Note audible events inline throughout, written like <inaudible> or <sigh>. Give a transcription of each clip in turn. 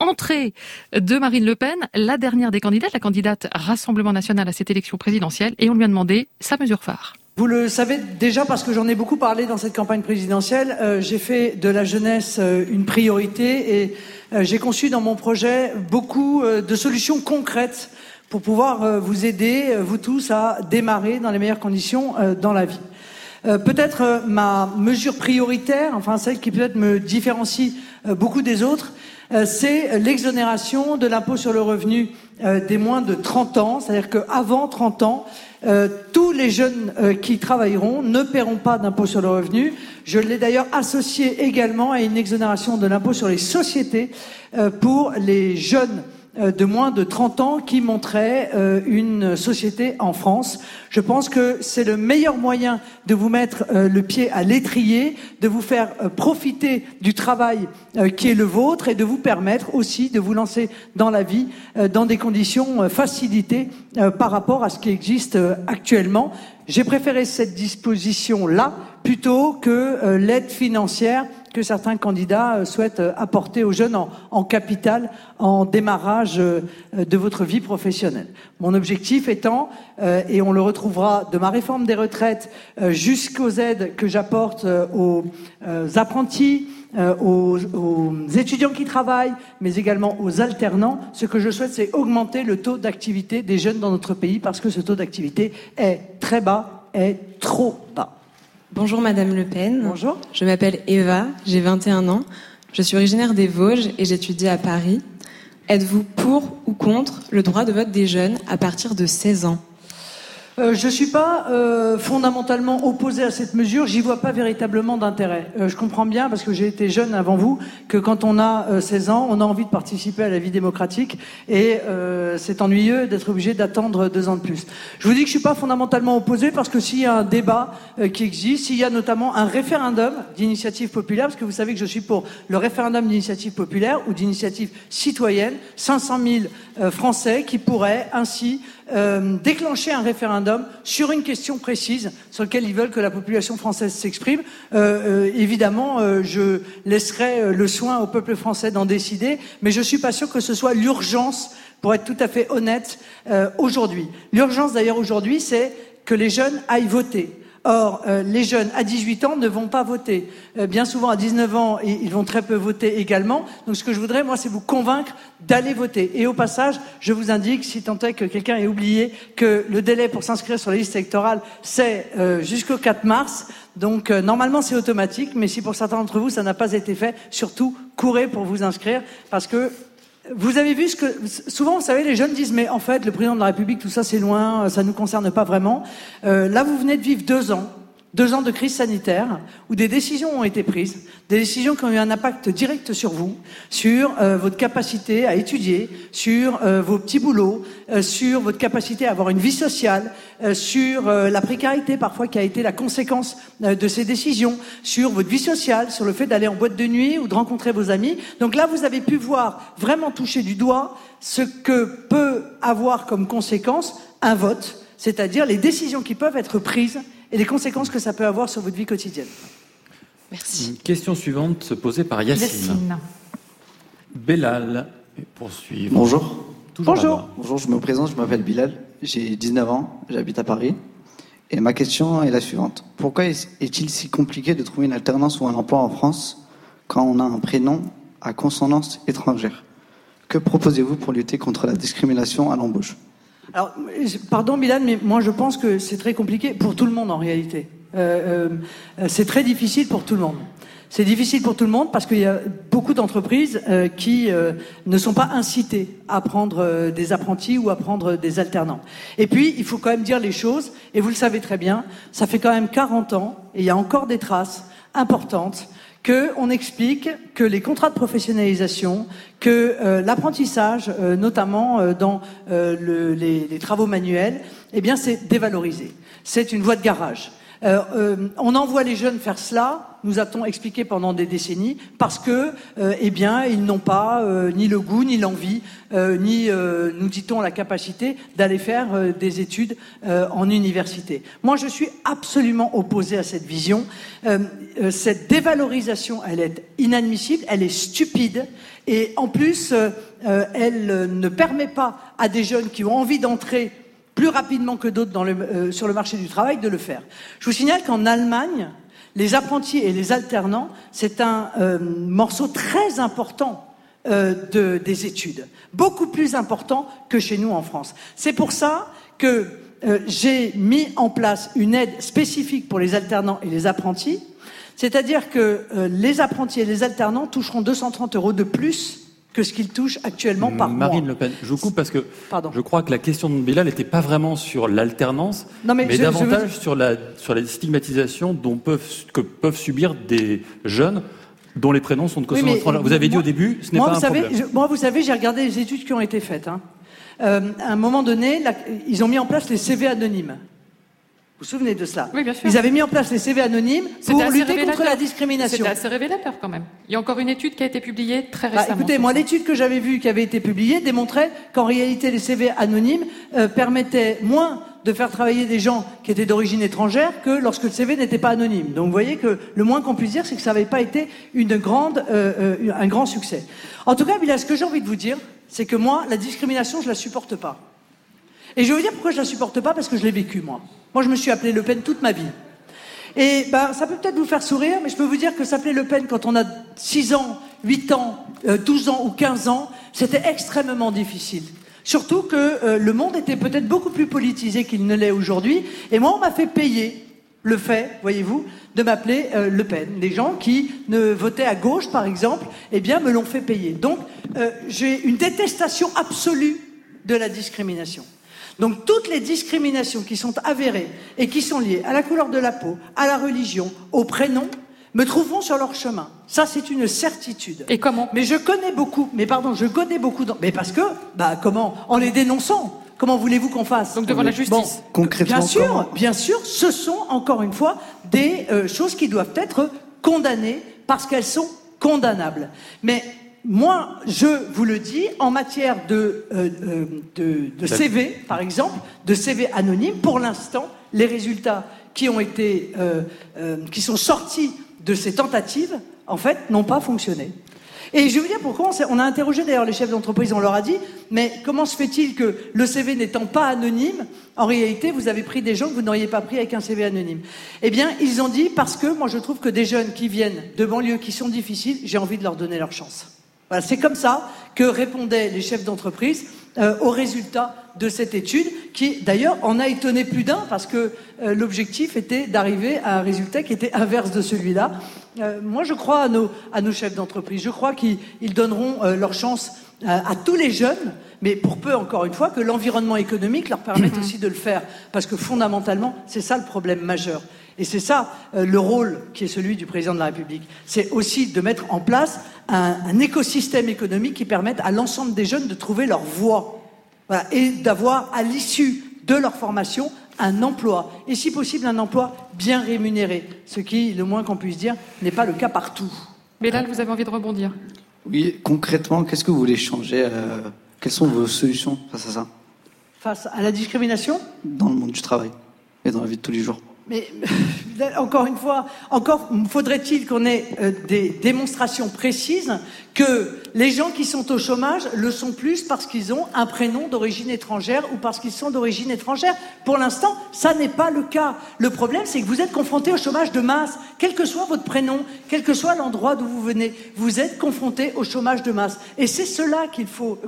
entrée de Marine Le Pen, la dernière des candidates, la candidate Rassemblement national à cette élection présidentielle, et on lui a demandé sa mesure phare. Vous le savez déjà parce que j'en ai beaucoup parlé dans cette campagne présidentielle. Euh, j'ai fait de la jeunesse euh, une priorité et euh, j'ai conçu dans mon projet beaucoup de solutions concrètes pour pouvoir vous aider, vous tous, à démarrer dans les meilleures conditions dans la vie. peut-être ma mesure prioritaire, enfin celle qui peut-être me différencie beaucoup des autres, c'est l'exonération de l'impôt sur le revenu des moins de 30 ans, c'est-à-dire qu'avant 30 ans, euh, tous les jeunes euh, qui travailleront ne paieront pas d'impôt sur le revenu. Je l'ai d'ailleurs associé également à une exonération de l'impôt sur les sociétés euh, pour les jeunes euh, de moins de 30 ans qui montrait euh, une société en France. Je pense que c'est le meilleur moyen de vous mettre euh, le pied à l'étrier, de vous faire profiter du travail qui est le vôtre et de vous permettre aussi de vous lancer dans la vie dans des conditions facilitées par rapport à ce qui existe actuellement. J'ai préféré cette disposition-là plutôt que l'aide financière que certains candidats euh, souhaitent euh, apporter aux jeunes en, capital en démarrage euh, de votre vie professionnelle. Mon objectif étant, et on le retrouvera de ma réforme des retraites jusqu'aux aides que j'apporte aux apprentis, aux, aux, étudiants qui travaillent, mais également aux alternants. Ce que je souhaite, c'est augmenter le taux d'activité des jeunes dans notre pays parce que ce taux d'activité est très bas, est trop bas. Bonjour Madame Le Pen. Bonjour. Je m'appelle Eva, j'ai 21 ans. Je suis originaire des Vosges et j'étudie à Paris. Êtes-vous pour ou contre le droit de vote des jeunes à partir de 16 ans? Euh, je ne suis pas euh, fondamentalement opposé à cette mesure, j'y vois pas véritablement d'intérêt. Euh, je comprends bien, parce que j'ai été jeune avant vous, que quand on a 16 ans, on a envie de participer à la vie démocratique et c'est ennuyeux d'être obligé d'attendre deux ans de plus. Je vous dis que je suis pas fondamentalement opposé parce que s'il y a un débat qui existe, s'il y a notamment un référendum d'initiative populaire, parce que vous savez que je suis pour le référendum d'initiative populaire ou d'initiative citoyenne, 500 000 Français qui pourraient ainsi euh, déclencher un référendum sur une question précise sur laquelle ils veulent que la population française s'exprime. Euh, euh, évidemment, je laisserai le soin au peuple français d'en décider, mais je suis pas sûr que ce soit l'urgence, pour être tout à fait honnête, aujourd'hui. L'urgence d'ailleurs aujourd'hui, c'est que les jeunes aillent voter. Or, euh, les jeunes à 18 ans ne vont pas voter. Euh, bien souvent, à 19 ans, ils vont très peu voter également. Donc, ce que je voudrais, moi, c'est vous convaincre d'aller voter. Et au passage, je vous indique, si tant est que quelqu'un ait oublié, que le délai pour s'inscrire sur la liste électorale, c'est euh, jusqu'au 4 mars. Donc, normalement, c'est automatique. Mais si pour certains d'entre vous, ça n'a pas été fait, surtout, courez pour vous inscrire. Parce que vous avez vu ce que souvent, vous savez, les jeunes disent mais en fait, le président de la République, tout ça, c'est loin, ça ne nous concerne pas vraiment. Euh, là, vous venez de vivre deux ans deux ans de crise sanitaire où des décisions ont été prises, des décisions qui ont eu un impact direct sur vous, sur euh, votre capacité à étudier, sur euh, vos petits boulots, euh, sur votre capacité à avoir une vie sociale, sur la précarité parfois qui a été la conséquence de ces décisions, sur votre vie sociale, sur le fait d'aller en boîte de nuit ou de rencontrer vos amis. Donc là, vous avez pu voir vraiment toucher du doigt ce que peut avoir comme conséquence un vote, c'est-à-dire les décisions qui peuvent être prises et les conséquences que ça peut avoir sur votre vie quotidienne. Merci. question suivante posée par Yacine. Yacine. Belal, poursuivre. Bonjour. Bonjour. Bonjour, je me présente, je m'appelle Bilal, j'ai 19 ans, j'habite à Paris. Et ma question est la suivante. Pourquoi est-il si compliqué de trouver une alternance ou un emploi en France quand on a un prénom à consonance étrangère? Que proposez-vous pour lutter contre la discrimination à l'embauche? Alors, pardon Milan, mais moi je pense que c'est très compliqué pour tout le monde en réalité. Euh, euh, c'est très difficile pour tout le monde. C'est difficile pour tout le monde parce qu'il y a beaucoup d'entreprises euh, qui ne sont pas incitées à prendre des apprentis ou à prendre des alternants. Et puis, il faut quand même dire les choses, et vous le savez très bien, ça fait quand même 40 ans, et il y a encore des traces importantes qu'on explique que les contrats de professionnalisation, que euh, l'apprentissage, euh, notamment euh, dans les, les, travaux manuels, eh bien, c'est dévalorisé. C'est une voie de garage. Euh, euh, on envoie les jeunes faire cela, nous a-t-on expliqué pendant des décennies, parce que, euh, eh bien, ils n'ont pas ni le goût, ni l'envie, ni, nous dit-on, la capacité d'aller faire des études en université. Moi, je suis absolument opposé à cette vision. cette dévalorisation, elle est inadmissible, elle est stupide, et en plus, elle ne permet pas à des jeunes qui ont envie d'entrer plus rapidement que d'autres euh, sur le marché du travail de le faire. Je vous signale qu'en Allemagne, les apprentis et les alternants, c'est un euh, morceau très important euh, de, des études, beaucoup plus important que chez nous en France. C'est pour ça que j'ai mis en place une aide spécifique pour les alternants et les apprentis, c'est-à-dire que les apprentis et les alternants toucheront 230 euros de plus que ce qu'il touche actuellement par mois. Marine Le Pen, je vous coupe parce que je crois que la question de Bélal n'était pas vraiment sur l'alternance, mais, davantage sur, la, sur la stigmatisation dont peuvent, que peuvent subir des jeunes dont les prénoms sont de consonance. Vous avez dit au début, ce n'est pas un savez, problème. moi, vous savez, j'ai regardé les études qui ont été faites. Hein. Euh, à un moment donné, ils ont mis en place les CV anonymes. Vous vous souvenez de cela Oui, bien sûr. Ils avaient mis en place les CV anonymes pour lutter contre la discrimination. C'était assez révélateur quand même. Il y a encore une étude qui a été publiée très bah, récemment. écoutez, moi, l'étude que j'avais vue qui avait été publiée démontrait qu'en réalité, les CV anonymes euh, permettaient moins de faire travailler des gens qui étaient d'origine étrangère que lorsque le CV n'était pas anonyme. Donc vous voyez que le moins qu'on puisse dire, c'est que ça n'avait pas été une grande, euh, euh, un grand succès. En tout cas, Bilal, ce que j'ai envie de vous dire, c'est que moi, la discrimination, je la supporte pas. Et je vais vous dire pourquoi je la supporte pas, parce que je l'ai vécu, moi. Moi, je me suis appelé Le Pen toute ma vie. Et ben, ça peut peut-être vous faire sourire, mais je peux vous dire que s'appeler Le Pen quand on a 6 ans, 8 ans, 12 euh, ans ou 15 ans, c'était extrêmement difficile. Surtout que euh, le monde était peut-être beaucoup plus politisé qu'il ne l'est aujourd'hui. Et moi, on m'a fait payer le fait, voyez-vous, de m'appeler euh, Le Pen. Les gens qui ne votaient à gauche, par exemple, eh bien, me l'ont fait payer. Donc, j'ai une détestation absolue de la discrimination. Donc toutes les discriminations qui sont avérées et qui sont liées à la couleur de la peau, à la religion, au prénom, me trouveront sur leur chemin. Ça, c'est une certitude. Et comment? Mais je connais beaucoup, mais pardon, je connais beaucoup, mais parce que, bah comment? En les dénonçant. Comment voulez-vous qu'on fasse? Donc devant la justice. concrètement. Bien sûr, bien sûr, ce sont encore une fois des euh, choses qui doivent être condamnées parce qu'elles sont condamnables. Mais moi, je vous le dis, en matière de, euh, euh, de, CV, par exemple, de CV anonyme, pour l'instant, les résultats qui ont été, euh, qui sont sortis de ces tentatives, en fait, n'ont pas fonctionné. Et je vous dire pourquoi. On a interrogé d'ailleurs les chefs d'entreprise, on leur a dit, mais comment se fait-il que le CV n'étant pas anonyme, en réalité, vous avez pris des gens que vous n'auriez pas pris avec un CV anonyme? Eh bien, ils ont dit, parce que moi je trouve que des jeunes qui viennent de banlieues qui sont difficiles, j'ai envie de leur donner leur chance c'est comme ça que répondaient les chefs d'entreprise euh, aux résultats de cette étude, qui d'ailleurs en a étonné plus d'un parce que euh, l'objectif était d'arriver à un résultat qui était inverse de celui-là. Euh, moi, je crois à nos, à nos chefs d'entreprise. Je crois qu'ils donneront leur chance à, tous les jeunes, mais pour peu, encore une fois, que l'environnement économique leur permette aussi de le faire. Parce que fondamentalement, c'est ça le problème majeur. Et c'est ça le rôle qui est celui du président de la République. C'est aussi de mettre en place un, écosystème économique qui permette à l'ensemble des jeunes de trouver leur voie et d'avoir à l'issue de leur formation un emploi, et si possible un emploi bien rémunéré, ce qui, le moins qu'on puisse dire, n'est pas le cas partout. Mais là, vous avez envie de rebondir Oui, concrètement, qu'est-ce que vous voulez changer euh, Quelles sont vos solutions face à ça? Face à la discrimination? Dans le monde du travail et dans la vie de tous les jours. Mais encore une fois, encore faudrait-il qu'on ait euh, des démonstrations précises que les gens qui sont au chômage le sont plus parce qu'ils ont un prénom d'origine étrangère ou parce qu'ils sont d'origine étrangère. Pour l'instant, ça n'est pas le cas. Le problème, c'est que vous êtes confronté au chômage de masse, quel que soit votre prénom, quel que soit l'endroit d'où vous venez, vous êtes confronté au chômage de masse. Et c'est cela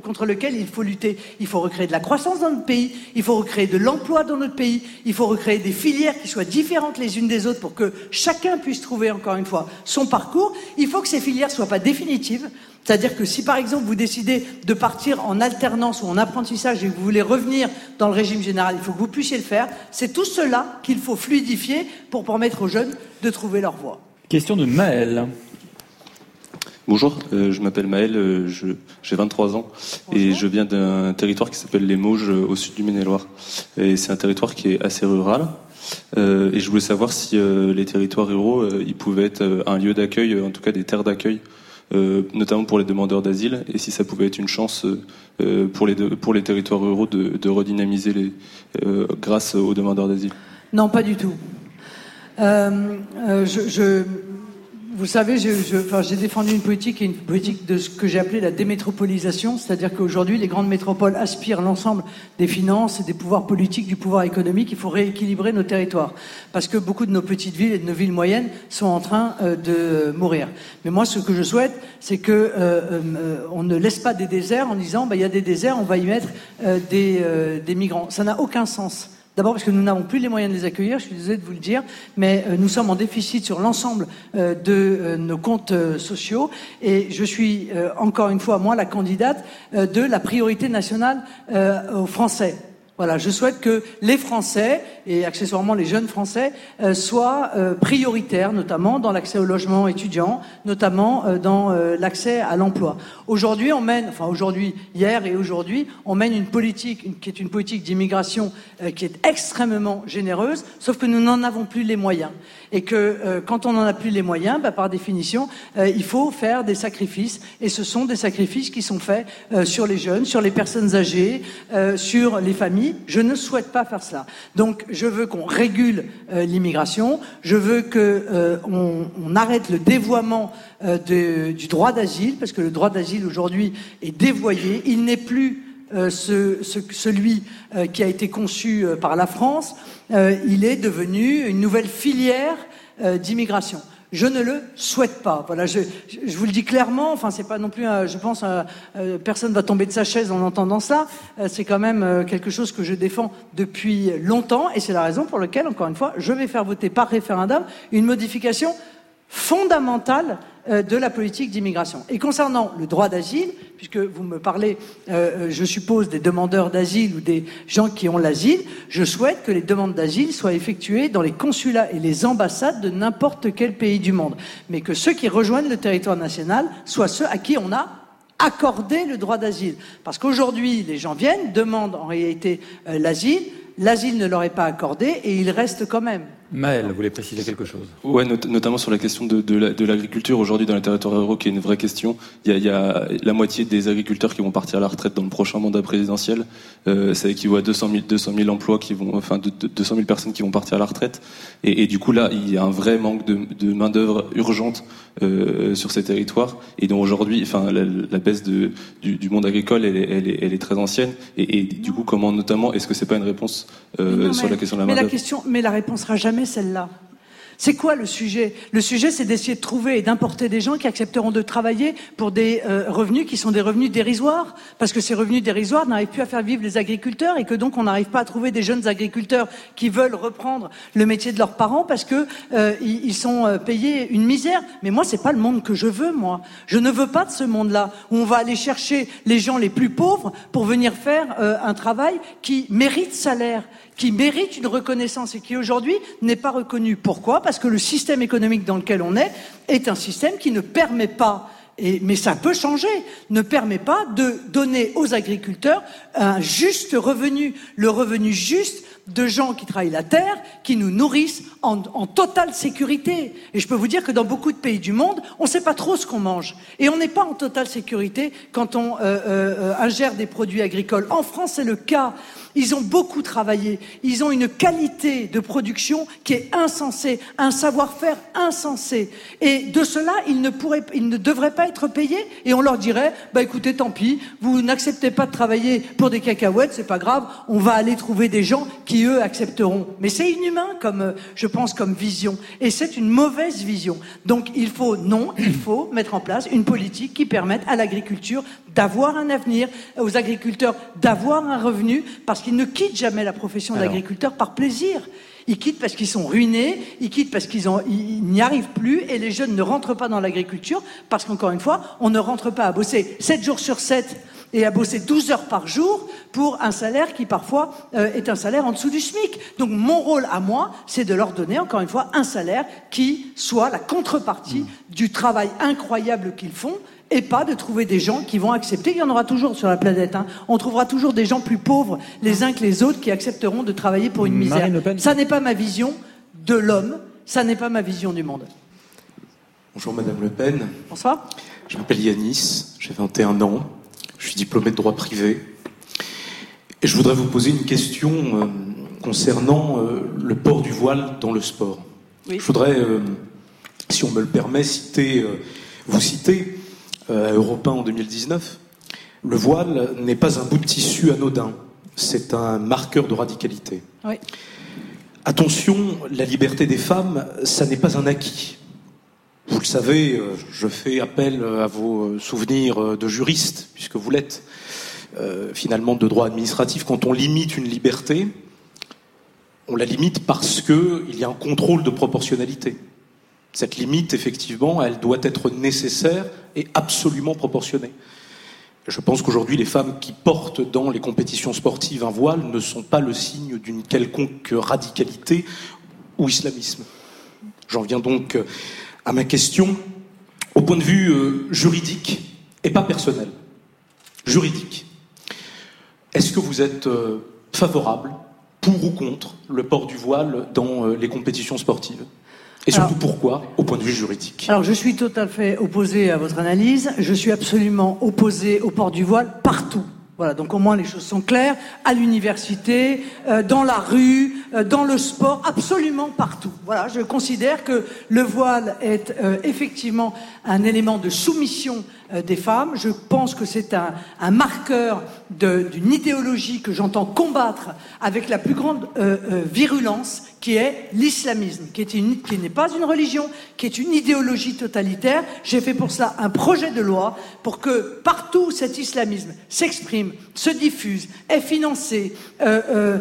contre lequel il faut lutter. Il faut recréer de la croissance dans notre pays, il faut recréer de l'emploi dans notre pays, il faut recréer des filières qui soient différentes les unes des autres pour que chacun puisse trouver, encore une fois, son parcours. Il faut que ces filières soient pas définitives. C'est-à-dire que si par exemple vous décidez de partir en alternance ou en apprentissage et que vous voulez revenir dans le régime général, il faut que vous puissiez le faire. C'est tout cela qu'il faut fluidifier pour permettre aux jeunes de trouver leur voie. Question de Maël. Bonjour, euh, je m'appelle Maël, euh, j'ai 23 ans et je viens d'un territoire qui s'appelle les Mauges au sud du Maine-et-Loire. Et c'est un territoire qui est assez rural et je voulais savoir si les territoires ruraux, ils pouvaient être un lieu d'accueil, en tout cas des terres d'accueil, notamment pour les demandeurs d'asile, et si ça pouvait être une chance pour, les pour les territoires ruraux de, redynamiser les, grâce aux demandeurs d'asile. Non, pas du tout. je, vous savez, j'ai défendu une politique, une politique de ce que j'ai appelé la démétropolisation, c'est-à-dire qu'aujourd'hui, les grandes métropoles aspirent l'ensemble des finances des pouvoirs politiques, du pouvoir économique. Il faut rééquilibrer nos territoires, parce que beaucoup de nos petites villes et de nos villes moyennes sont en train euh, de mourir. Mais moi, ce que je souhaite, c'est que euh, euh, ne laisse pas des déserts en disant, bah, il y a des déserts, on va y mettre des, des migrants. Ça n'a aucun sens. D'abord parce que nous n'avons plus les moyens de les accueillir, je suis désolé de vous le dire, mais euh, nous sommes en déficit sur l'ensemble euh, de euh, nos comptes sociaux et je suis encore une fois, moi, la candidate de la priorité nationale aux Français. Voilà, je souhaite que les Français et accessoirement les jeunes Français euh, soient euh, prioritaires, notamment dans l'accès au logement étudiant, notamment euh, dans l'accès à l'emploi. Aujourd'hui, on mène, enfin aujourd'hui, hier et aujourd'hui, on mène une politique qui est une politique d'immigration qui est extrêmement généreuse, sauf que nous n'en avons plus les moyens. Et que quand on n'en a plus les moyens, bah, par définition, il faut faire des sacrifices. Et ce sont des sacrifices qui sont faits sur les jeunes, sur les personnes âgées, sur les familles. Je ne souhaite pas faire cela. Donc, je veux qu'on régule euh, l'immigration, je veux qu'on euh, arrête le dévoiement euh, du droit d'asile, parce que le droit d'asile aujourd'hui est dévoyé, il n'est plus ce, celui qui a été conçu par la France, il est devenu une nouvelle filière d'immigration. Je ne le souhaite pas. Voilà, je, vous le dis clairement. Enfin, c'est pas non plus. je pense, euh, personne va tomber de sa chaise en entendant ça. Euh, c'est quand même euh, quelque chose que je défends depuis longtemps, et c'est la raison pour laquelle, encore une fois, je vais faire voter par référendum une modification fondamentale de la politique d'immigration. Et concernant le droit d'asile, puisque vous me parlez, euh, euh, je suppose, des demandeurs d'asile ou des gens qui ont l'asile, je souhaite que les demandes d'asile soient effectuées dans les consulats et les ambassades de n'importe quel pays du monde, mais que ceux qui rejoignent le territoire national soient ceux à qui on a accordé le droit d'asile. Parce qu'aujourd'hui, les gens viennent, demandent en réalité l'asile, l'asile ne leur est pas accordé et ils restent quand même. Maël vous voulez préciser quelque chose? Oui, notamment sur la question de, de l'agriculture aujourd'hui dans les territoires ruraux, qui est une vraie question. Il y, a, il y, a, la moitié des agriculteurs qui vont partir à la retraite dans le prochain mandat présidentiel. Euh, ça équivaut à 200 000, 200 000 emplois qui vont, enfin, de, 200 000 personnes qui vont partir à la retraite. Et, et du coup, là, il y a un vrai manque de, de main d'œuvre urgente euh, sur ces territoires. Et donc aujourd'hui, enfin, la, la baisse de, du, du, monde agricole, elle est, elle est, elle est très ancienne. Et, et, du coup, comment notamment, est-ce que c'est pas une réponse euh, sur la question de la main d'œuvre Mais la question, mais la réponse sera jamais celle-là. C'est quoi le sujet? Le sujet, c'est d'essayer de trouver et d'importer des gens qui accepteront de travailler pour des euh, revenus qui sont des revenus dérisoires, parce que ces revenus dérisoires n'arrivent plus à faire vivre les agriculteurs et que donc on n'arrive pas à trouver des jeunes agriculteurs qui veulent reprendre le métier de leurs parents parce que euh, ils sont euh, payés une misère. Mais moi, c'est pas le monde que je veux. Moi, je ne veux pas de ce monde-là où on va aller chercher les gens les plus pauvres pour venir faire un travail qui mérite salaire qui mérite une reconnaissance et qui aujourd'hui n'est pas reconnu. Pourquoi? Que le système économique dans lequel on est est un système qui ne permet pas mais ça peut changer, ne permet pas de donner aux agriculteurs un juste revenu, le revenu juste de gens qui travaillent la terre, qui nous nourrissent en, totale sécurité. Et je peux vous dire que dans beaucoup de pays du monde, on ne sait pas trop ce qu'on mange. Et on n'est pas en totale sécurité quand on euh, euh, ingère des produits agricoles. En France, c'est le cas. Ils ont beaucoup travaillé. Ils ont une qualité de production qui est insensée, un savoir-faire insensé. Et de cela, ils ne pourraient, ils ne devraient pas être payés. Et on leur dirait, bah écoutez, tant pis, vous n'acceptez pas de travailler pour des cacahuètes, c'est pas grave. On va aller trouver des gens qui eux accepteront. Mais c'est inhumain comme, je pense, comme vision. Et c'est une mauvaise vision. Donc il faut, non, il faut mettre en place une politique qui permette à l'agriculture d'avoir un avenir, aux agriculteurs d'avoir un revenu, parce qu'ils ne quittent jamais la profession d'agriculteur par plaisir. Ils quittent parce qu'ils sont ruinés, ils quittent parce qu'ils n'y arrivent plus, et les jeunes ne rentrent pas dans l'agriculture parce qu'encore une fois, on ne rentre pas à bosser 7 jours sur 7 et à bosser 12 heures par jour pour un salaire qui parfois euh, est un salaire en dessous du SMIC. Donc mon rôle à moi, c'est de leur donner encore une fois un salaire qui soit la contrepartie mmh. du travail incroyable qu'ils font et pas de trouver des gens qui vont accepter. Il y en aura toujours sur la planète. Hein. On trouvera toujours des gens plus pauvres les uns que les autres qui accepteront de travailler pour une misère. Ça n'est pas ma vision de l'homme, ça n'est pas ma vision du monde. Bonjour Madame Le Pen. Bonsoir. Je m'appelle Yanis, j'ai 21 ans, je suis diplômé de droit privé. Et je voudrais vous poser une question euh, concernant euh, le port du voile dans le sport. Je voudrais, euh, si on me le permet, citer, vous citer à Europe 1 en 2019. Le voile n'est pas un bout de tissu anodin, c'est un marqueur de radicalité. Oui. Attention, la liberté des femmes, ça n'est pas un acquis. Vous le savez, je fais appel à vos souvenirs de juriste, puisque vous l'êtes. Euh, finalement de droit administratif, quand on limite une liberté, on la limite parce qu'il y a un contrôle de proportionnalité. Cette limite, effectivement, elle doit être nécessaire et absolument proportionnée. Je pense qu'aujourd'hui, les femmes qui portent dans les compétitions sportives un voile ne sont pas le signe d'une quelconque radicalité ou islamisme. J'en viens donc à ma question au point de vue euh, juridique et pas personnel. Juridique. Est-ce que vous êtes euh, favorable, pour ou contre, le port du voile dans euh, les compétitions sportives? Et surtout pourquoi, au point de vue juridique Alors je suis tout à fait opposé à votre analyse. Je suis absolument opposé au port du voile partout. Voilà, donc au moins les choses sont claires, à l'université, euh, dans la rue, dans le sport, absolument partout. Voilà, je considère que le voile est effectivement un élément de soumission euh, des femmes. Je pense que c'est un, un, marqueur d'une idéologie que j'entends combattre avec la plus grande euh, euh, virulence, qui est l'islamisme, qui n'est pas une religion, qui est une idéologie totalitaire. J'ai fait pour cela un projet de loi pour que partout cet islamisme s'exprime, se diffuse, est financé, euh,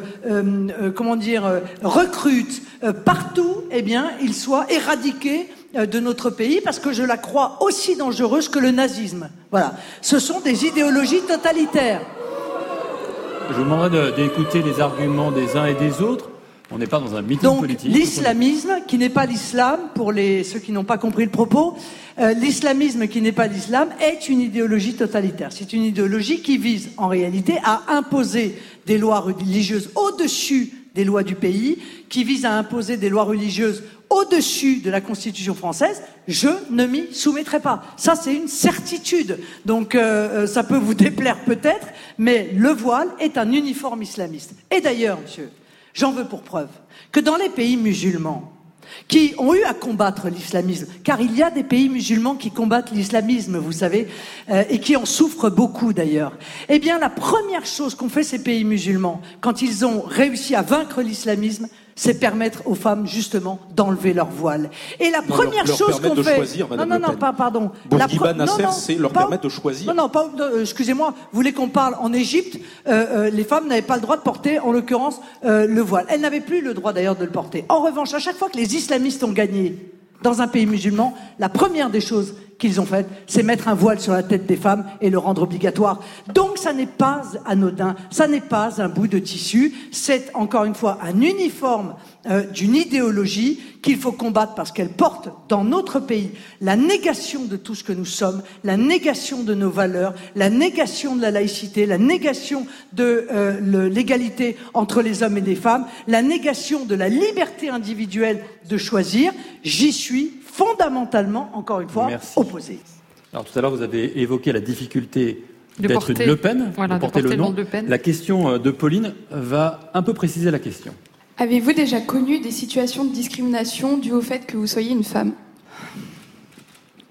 comment dire, recrute partout, eh bien, il soit éradiqué euh, de notre pays parce que je la crois aussi dangereuse que le nazisme. Voilà. Ce sont des idéologies totalitaires. Je vous demanderai d'écouter les arguments des uns et des autres. On n'est pas dans un meeting Donc, L'islamisme, qui n'est pas l'islam, pour les, ceux qui n'ont pas compris le propos, euh, l'islamisme qui n'est pas l'islam est une idéologie totalitaire. C'est une idéologie qui vise en réalité à imposer des lois religieuses au-dessus des lois du pays, qui vise à imposer des lois religieuses au-dessus de la Constitution française, je ne m'y soumettrai pas. Ça, c'est une certitude. Donc, euh, euh, ça peut vous déplaire peut-être, mais le voile est un uniforme islamiste. Et d'ailleurs, monsieur, j'en veux pour preuve que dans les pays musulmans, qui ont eu à combattre l'islamisme, car il y a des pays musulmans qui combattent l'islamisme, vous savez, euh, et qui en souffrent beaucoup d'ailleurs. Eh bien, la première chose qu'ont fait ces pays musulmans, quand ils ont réussi à vaincre l'islamisme, c'est permettre aux femmes justement d'enlever leur voile. Et la première chose qu'on fait, choisir, non, non, non, pas, pardon. La Nasser, c'est leur permettre de choisir. Non, non, pas, euh, excusez-moi. Vous voulez qu'on parle en Égypte euh, euh, Les femmes n'avaient pas le droit de porter, en l'occurrence, le voile. Elles n'avaient plus le droit d'ailleurs de le porter. En revanche, à chaque fois que les islamistes ont gagné dans un pays musulman, la première des choses qu'ils ont fait, c'est mettre un voile sur la tête des femmes et le rendre obligatoire. Donc ça n'est pas anodin, ça n'est pas un bout de tissu, c'est encore une fois un uniforme euh, d'une idéologie qu'il faut combattre parce qu'elle porte dans notre pays la négation de tout ce que nous sommes, la négation de nos valeurs, la négation de la laïcité, la négation de euh, l'égalité entre les hommes et les femmes, la négation de la liberté individuelle de choisir. J'y suis fondamentalement, encore une fois, opposé. Alors tout à l'heure, vous avez évoqué la difficulté d'être une Le Pen, de porter, le nom. La question euh, de Pauline va un peu préciser la question. Avez-vous déjà connu des situations de discrimination dues au fait que vous soyez une femme?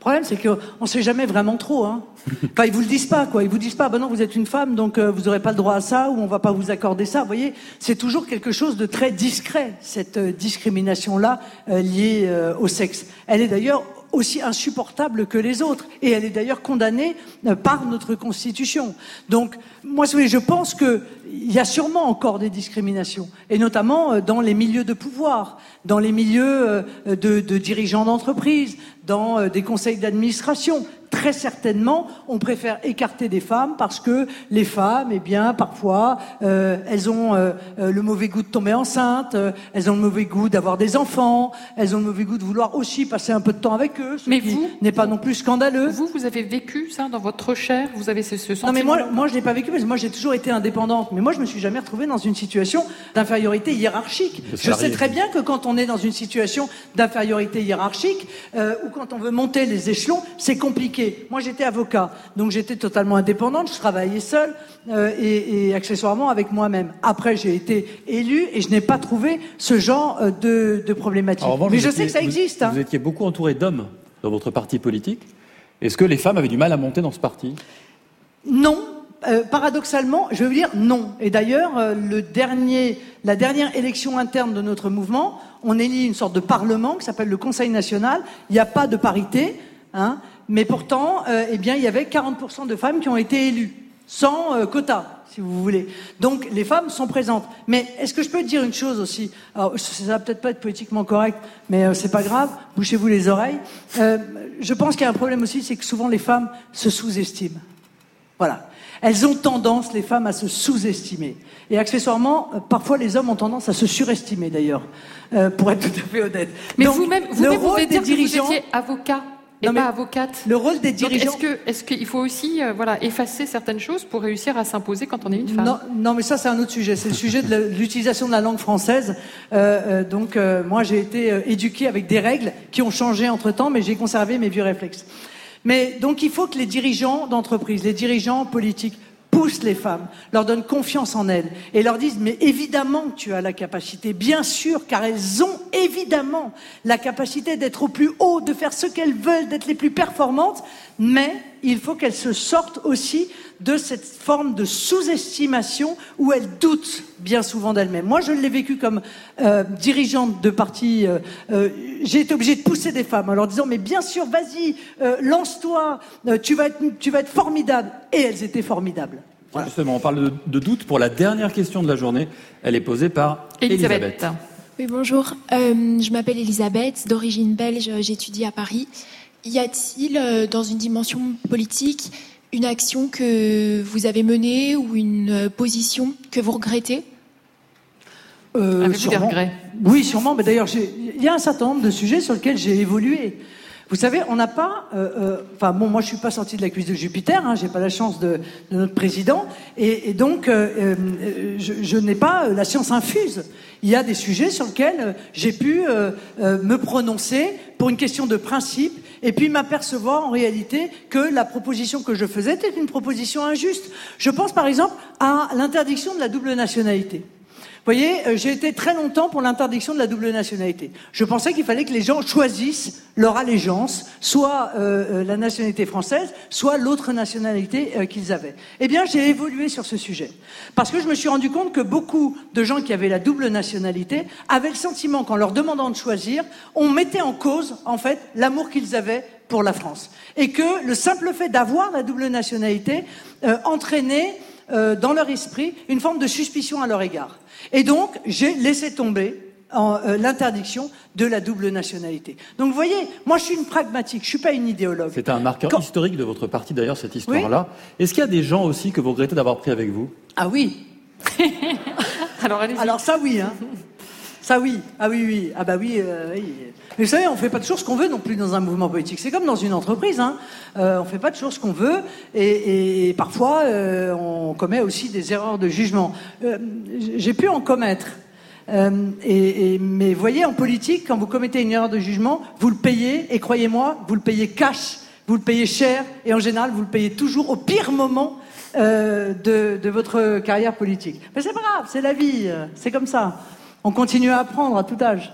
Le problème, c'est qu'on ne sait jamais vraiment trop. Hein. <laughs> Enfin, ils vous le disent pas, quoi. Ils vous disent pas, ben non, vous êtes une femme, donc euh, vous n'aurez pas le droit à ça, ou on va pas vous accorder ça. Vous voyez, c'est toujours quelque chose de très discret, cette euh, discrimination-là euh, liée au sexe. Elle est d'ailleurs aussi insupportable que les autres. Et elle est d'ailleurs condamnée euh, par notre Constitution. Donc, moi, je pense qu'il y a sûrement encore des discriminations, et notamment euh, dans les milieux de pouvoir, dans les milieux euh, de, de dirigeants d'entreprise, dans des conseils d'administration. Très certainement, on préfère écarter des femmes parce que les femmes, eh bien, parfois, euh, elles ont euh, euh, le mauvais goût de tomber enceinte, elles ont le mauvais goût d'avoir des enfants, elles ont le mauvais goût de vouloir aussi passer un peu de temps avec eux, ce mais qui vous, n'est pas non plus scandaleux. Vous, vous avez vécu ça dans votre chair? Vous avez ce, ce sentiment Non, mais moi, moi je l'ai pas vécu parce que moi, j'ai toujours été indépendante. Mais moi, je me suis jamais retrouvée dans une situation d'infériorité hiérarchique. Je sais très bien que quand on est dans une situation d'infériorité hiérarchique ou quand on veut monter les échelons, c'est compliqué. Moi, j'étais avocat, donc j'étais totalement indépendante, je travaillais seule euh, et, accessoirement avec moi-même. Après, j'ai été élu et je n'ai pas trouvé ce genre euh, de, de problématique. Mais je sais que ça existe. Vous, hein. étiez beaucoup entouré d'hommes dans votre parti politique. Est-ce que les femmes avaient du mal à monter dans ce parti? Non, euh, paradoxalement, je veux vous dire non. Et d'ailleurs, le dernier, la dernière élection interne de notre mouvement, on élit une sorte de parlement qui s'appelle le Conseil national. Il n'y a pas de parité. Hein, mais pourtant, euh, eh bien, il y avait 40% de femmes qui ont été élues, sans euh, quota, si vous voulez. Donc, les femmes sont présentes. Mais est-ce que je peux dire une chose aussi? Alors, ça va peut-être pas être politiquement correct, mais euh, c'est pas grave. Bouchez-vous les oreilles. je pense qu'il y a un problème aussi, c'est que souvent les femmes se sous-estiment. Voilà. Elles ont tendance, les femmes, à se sous-estimer. Et accessoirement, parfois les hommes ont tendance à se surestimer d'ailleurs, pour être tout à fait honnête. Mais vous-même, vous, vous pouvez dire dirigeants, que vous étiez avocat? Et pas avocate. Le rôle des dirigeants. Est-ce qu'il faut aussi euh, voilà, effacer certaines choses pour réussir à s'imposer quand on est une femme? non, non, mais ça c'est un autre sujet. C'est le sujet de <laughs> l'utilisation de la langue française. Euh, euh donc moi j'ai été euh, éduqué avec des règles qui ont changé entre temps, mais j'ai conservé mes vieux réflexes. Mais donc il faut que les dirigeants d'entreprise, les dirigeants politiques poussent les femmes, leur donnent confiance en elles et leur disent mais évidemment que tu as la capacité, bien sûr, car elles ont évidemment la capacité d'être au plus haut, de faire ce qu'elles veulent, d'être les plus performantes, mais il faut qu'elles se sortent aussi de cette forme de sous-estimation où elles doutent bien souvent d'elles-mêmes. Moi, je l'ai vécu comme euh, dirigeante de parti. Euh, euh, j'ai été obligée de pousser des femmes en leur disant, mais bien sûr, vas-y, lance-toi, tu, vas être, tu vas être formidable. Et elles étaient formidables. Justement, on parle de, doute pour la dernière question de la journée. Elle est posée par Elisabeth. Oui, bonjour. je m'appelle Elisabeth, d'origine belge, j'étudie à Paris. Y a-t-il, dans une dimension politique, une action que vous avez menée ou une position que vous regrettez? Euh, Avez-vous des regrets? Oui, sûrement. Mais d'ailleurs, il y a un certain nombre de sujets sur lesquels j'ai évolué. Vous savez, on n'a pas. Euh, euh, enfin, bon, moi, je suis pas sorti de la cuisse de Jupiter. Hein, j'ai pas la chance de, notre président, et, donc euh, je, je n'ai pas la science infuse. Il y a des sujets sur lesquels j'ai pu me prononcer pour une question de principe, et puis m'apercevoir en réalité que la proposition que je faisais était une proposition injuste. Je pense par exemple à l'interdiction de la double nationalité. Vous voyez, euh, j'ai été très longtemps pour l'interdiction de la double nationalité. Je pensais qu'il fallait que les gens choisissent leur allégeance, soit euh, euh, la nationalité française, soit l'autre nationalité qu'ils avaient. Eh bien, j'ai évolué sur ce sujet. Parce que je me suis rendu compte que beaucoup de gens qui avaient la double nationalité avaient le sentiment qu'en leur demandant de choisir, on mettait en cause, en fait, l'amour qu'ils avaient pour la France. Et que le simple fait d'avoir la double nationalité entraînait dans leur esprit une forme de suspicion à leur égard. Et donc, j'ai laissé tomber euh, l'interdiction de la double nationalité. Donc vous voyez, moi je suis une pragmatique, je suis pas une idéologue. C'est un marqueur historique de votre parti d'ailleurs cette histoire-là. Est-ce qu'il y a des gens aussi que vous regrettez d'avoir pris avec vous? Ah oui. <laughs> Alors, Alors ça oui, hein. Ça oui, ah oui, oui, ah bah oui, euh, oui. Mais vous savez, on fait pas toujours ce qu'on veut non plus dans un mouvement politique. C'est comme dans une entreprise, hein. Euh, on fait pas toujours ce qu'on veut, et, parfois euh, on commet aussi des erreurs de jugement. Euh, j'ai pu en commettre. Et, et, mais voyez, en politique, quand vous commettez une erreur de jugement, vous le payez, et croyez-moi, vous le payez cash, vous le payez cher, et en général, vous le payez toujours au pire moment de, de votre carrière politique. Mais c'est pas grave, c'est la vie, c'est comme ça. On continue à apprendre à tout âge.